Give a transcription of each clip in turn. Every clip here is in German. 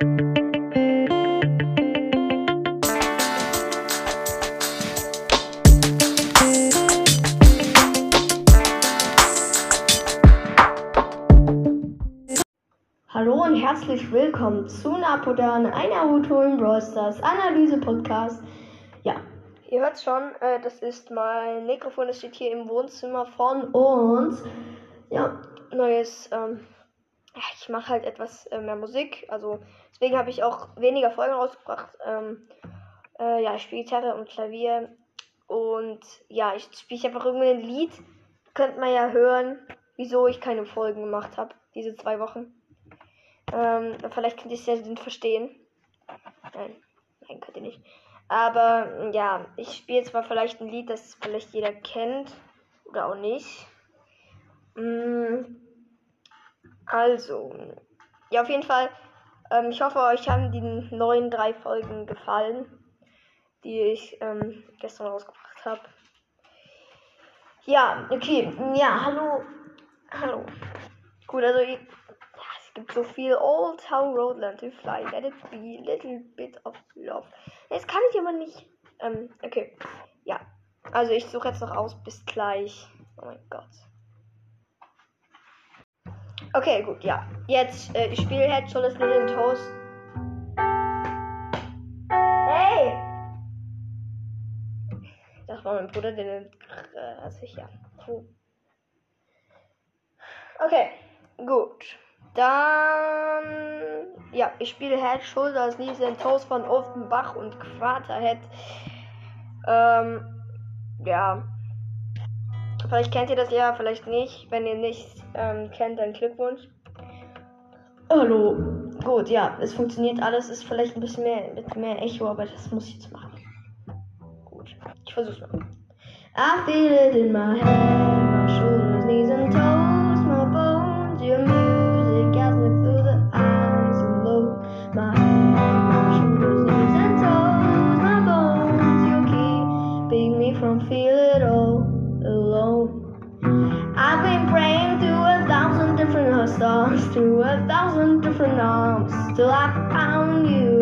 Hallo und herzlich willkommen zu Napodan, ein Naruto im Brawl Stars Analyse Podcast. Ja, ihr hört schon, äh, das ist mein Mikrofon, das steht hier im Wohnzimmer von uns. Ja, neues, ähm, ich mache halt etwas äh, mehr Musik, also deswegen habe ich auch weniger Folgen rausgebracht. Ähm, äh, ja, ich spiele Gitarre und Klavier und ja, ich spiele einfach irgendein Lied. Könnt man ja hören, wieso ich keine Folgen gemacht habe, diese zwei Wochen. Ähm, vielleicht könnt ihr es ja verstehen. Nein, nein, könnt ihr nicht. Aber ja, ich spiele zwar vielleicht ein Lied, das vielleicht jeder kennt oder auch nicht. Mm, also, ja, auf jeden Fall. Ähm, ich hoffe, euch haben die neuen drei Folgen gefallen, die ich ähm, gestern rausgebracht habe. Ja, okay. Ja, hallo. Hallo. Gut, also ich, gibt so viel Old Town Road Learn to Fly. Let it be little bit of love. Jetzt kann ich aber nicht. Ähm, okay. Ja. Also ich suche jetzt noch aus. Bis gleich. Oh mein Gott. Okay, gut, ja. Jetzt, äh, ich spiele Head, Shoulders, Little Toast. Hey! Das war mein Bruder, der äh, also ja. Okay, gut. Dann, ja, ich spiele Head, Shoulders, Knees and Toes von Offenbach und Quarterhead. Ähm, ja. Vielleicht kennt ihr das ja, vielleicht nicht. Wenn ihr nicht ähm, kennt, dann Glückwunsch. Hallo. Gut, ja, es funktioniert alles. Ist vielleicht ein bisschen mehr mit mehr Echo, aber das muss ich jetzt machen. Gut, ich versuch's mal. I feel it in my head, my shoulders, knees and toes, my bones, to a thousand different arms, till I found you.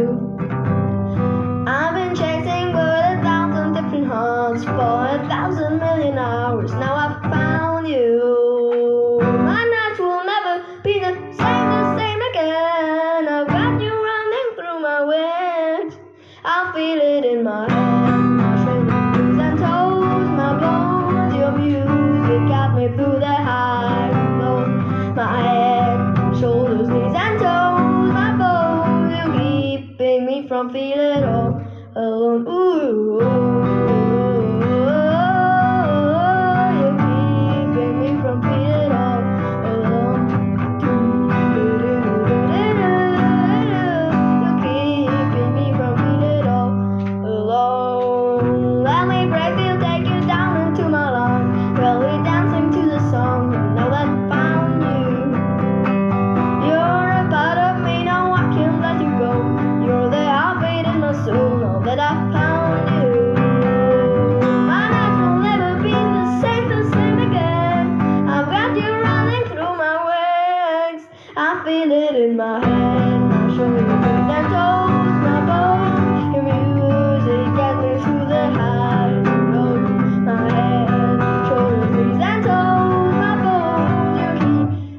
Feel it in my head, my shoulders and toes, my bones. Your music gets me through the highs and. My head, shoulders, and toes, my bones. You're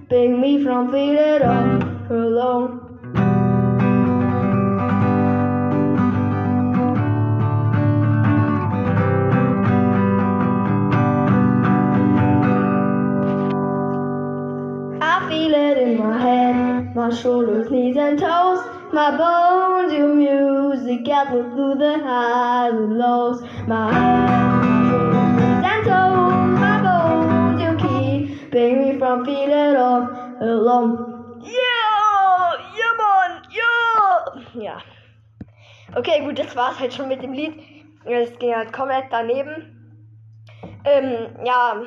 keeping me from feeling my shoulders, knees and toes, my bones. Your music me through the highs and lows. My my shoulders, knees and toes, my bones. You keeping me from feeling all alone. Yeah, ja Mann, ja. Ja. Okay, gut, das war's halt schon mit dem Lied. Es ging halt komplett daneben. Ähm, ja.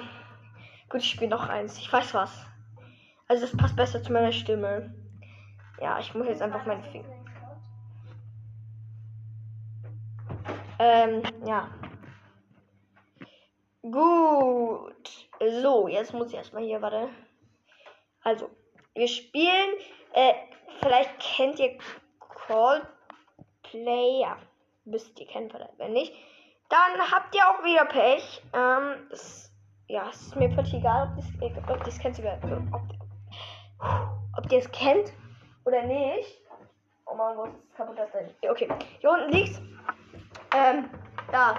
Gut, ich spiele noch eins. Ich weiß was. Also das passt besser zu meiner Stimme. Ja, ich muss jetzt einfach meine Finger. Ähm, ja. Gut. So, jetzt muss ich erstmal hier, warte. Also, wir spielen, äh, vielleicht kennt ihr Coldplay. Ja, müsst ihr kennen vielleicht. Wenn nicht, dann habt ihr auch wieder Pech. Ähm, das, ja, es ist mir völlig egal, ob ihr es kennt. Ob, ob ihr es kennt oder nicht. Oh mein Gott, ist kaputt das denn? Okay, hier unten liegt's. Ähm, da.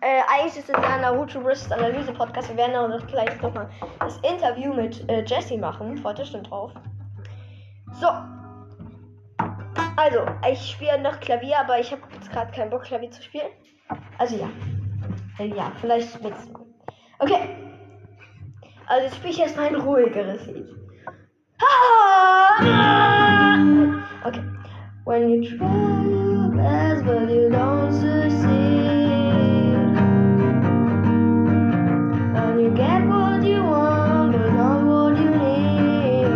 Äh, eigentlich ist es ein Naruto Wrist Analyse Podcast. Wir werden auch gleich nochmal das Interview mit äh, Jesse machen. Euch schon drauf. So. Also, ich spiele noch Klavier, aber ich habe jetzt gerade keinen Bock, Klavier zu spielen. Also ja. Äh, ja, vielleicht nächstes Mal. Okay. Also jetzt spiele ich erstmal ein ruhigeres Lied. Ah! When you try your best but you don't succeed. And you get what you want but not what you need.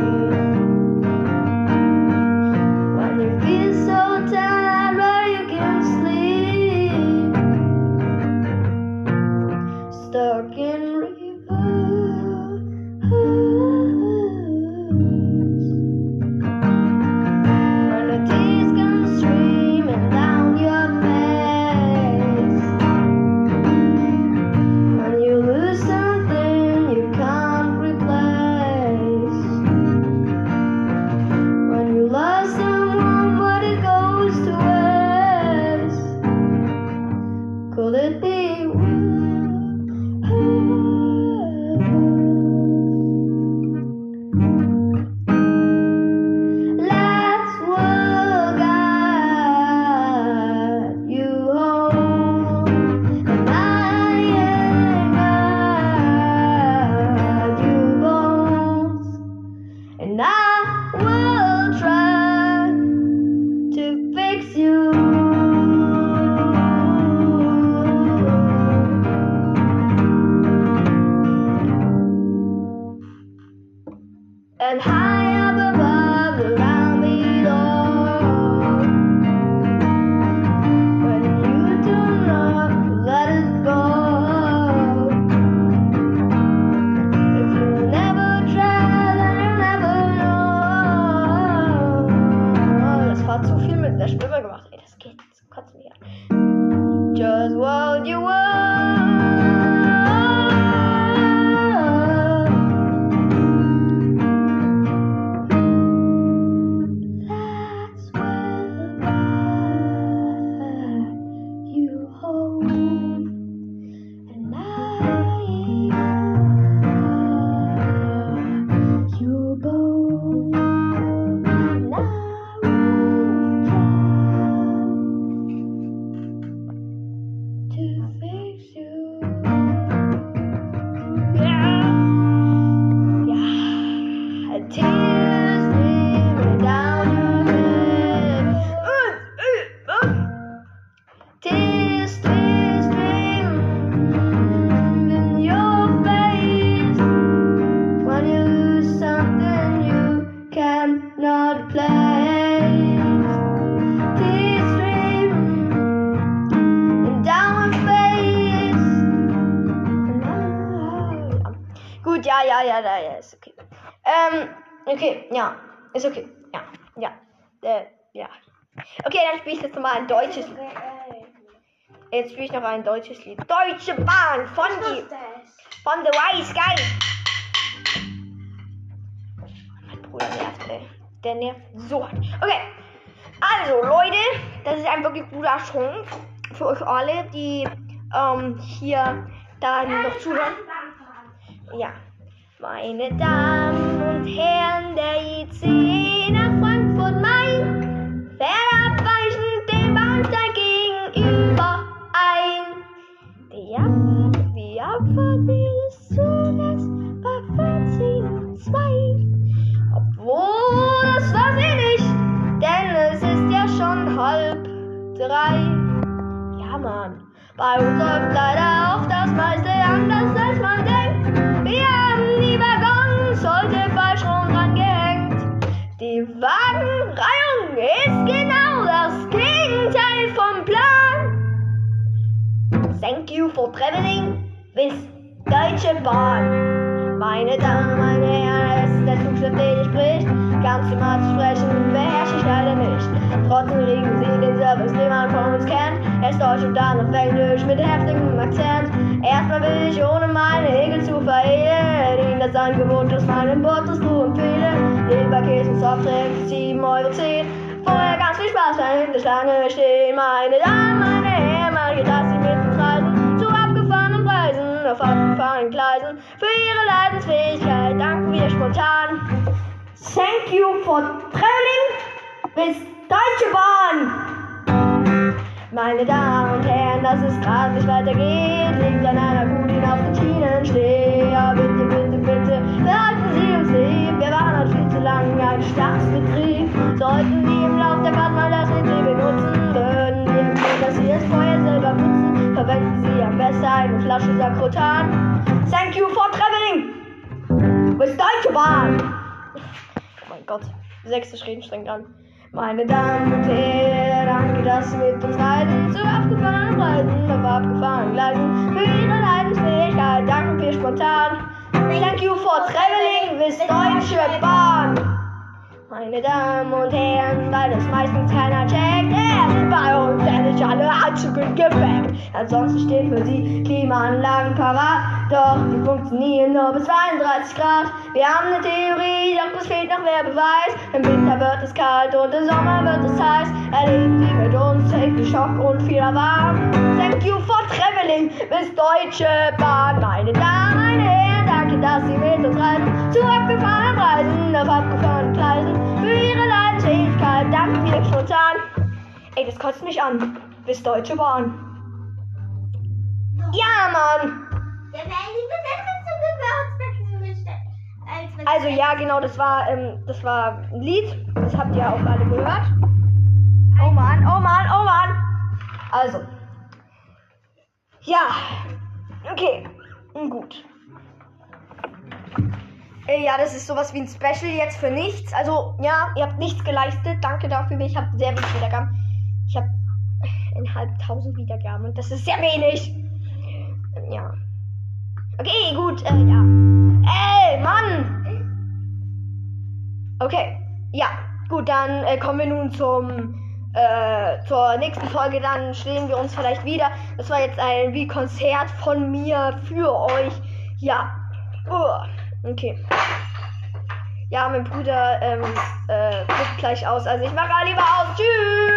When you feel so tired but you can't sleep. Stuck in reverse Gut, ja, ja, ja, ja, ja, ist okay. Ähm, okay, ja, ist okay. Ja, ja, äh, ja. Okay, dann spiele ich jetzt nochmal ein deutsches Lied. Jetzt spiele ich noch ein deutsches Lied. Deutsche Bahn von, die, von The Wise Guy. Mein Bruder nervt, ey. Der nervt so hart. Okay, also Leute, das ist ein wirklich guter Song für euch alle, die ähm, hier dann noch zuhören. Ja. Meine Damen und Herren, der IC nach Frankfurt Main fährt abweichend dem Bahnsteig gegenüber ein. Die Abfahrt, die Abfahrt dieses Zuges war 14 2. Obwohl, das war sie nicht, denn es ist ja schon halb drei. Ja, Mann. Bei uns läuft leider Traveling with Deutsche Bahn. Meine Damen, meine Herren, das ist der den ich spricht. ganz normal zu sprechen, beherrsche ich leider nicht. Trotzdem regen sie den Service, den man von uns kennt. Erst Deutsch und dann auf Englisch mit heftigem Akzent. Erstmal will ich ohne meine Regel zu verhehlen, ihnen das Angebot aus meinem Bordrestaurant empfehlen. Leberkäse und Softdrinks, 7 Euro 10. Vorher ganz viel Spaß, wenn in der Schlange stehen. Meine Damen, auf abgefahrenen Gleisen. Für ihre Leidensfähigkeit danken wir spontan. Thank you for traveling bis Deutsche Bahn. Meine Damen und Herren, dass es gerade nicht weitergeht, liegt an einer die auf den Schienen steht. Ja, bitte, bitte, bitte, behalten Sie uns lieb. Wir waren halt viel zu lange ein Staatsbetrieb. Sollten Sie im Lauf der Fahrt mal das Mittel benutzen, würden wir Sie es vorher selber putzen. Verwenden Sie am besten eine Flasche Sakrotan. Thank you for traveling bis Deutsche Bahn. Oh mein Gott, sechste Schritt strengt an. Meine Damen und Herren, danke, dass Sie mit uns reisen. Zu abgefahrenen Reisen, auf abgefahrenen Gleisen. Für Ihre Leidensfähigkeit danken wir spontan. Thank you for traveling with Deutsche Bahn. Meine Damen und Herren, weil das meistens keiner checkt, er sind bei uns endlich alle Anzüge geweckt. Ansonsten stehen für sie Klimaanlagen parat, doch die funktionieren nur bis 32 Grad. Wir haben eine Theorie, doch es fehlt noch mehr Beweis. Im Winter wird es kalt und im Sommer wird es heiß. Erleben Sie mit uns Safety Shock und viel warm. Thank you for traveling bis Deutsche Bahn. Meine Damen, meine Herren, danke, dass Sie mit uns reisen. Zu abgefahrenen Reisen, auf abgefahrenen Gleisen. Für Ihre Leidensfähigkeit danken wir spontan. Ey, das kotzt mich an. Bis Deutsche Bahn. Ja, Mann. Also ja, genau, das war, ähm, das war ein Lied. Das habt ihr auch alle gehört. Oh Mann, oh Mann, oh Mann. Also. Ja. Okay. Gut. Ja, das ist sowas wie ein Special jetzt für nichts. Also, ja, ihr habt nichts geleistet. Danke dafür. Ich habe sehr wenig Wiedergaben. Ich habe eineinhalbtausend Wiedergaben und das ist sehr wenig. Ja. Okay, gut. Äh, ja. Ey, Mann! Okay, ja, gut, dann äh, kommen wir nun zum äh, zur nächsten Folge. Dann stehen wir uns vielleicht wieder. Das war jetzt ein wie Konzert von mir für euch. Ja, uh, okay. Ja, mein Bruder ähm, äh, gleich aus. Also ich mache lieber aus. Tschüss.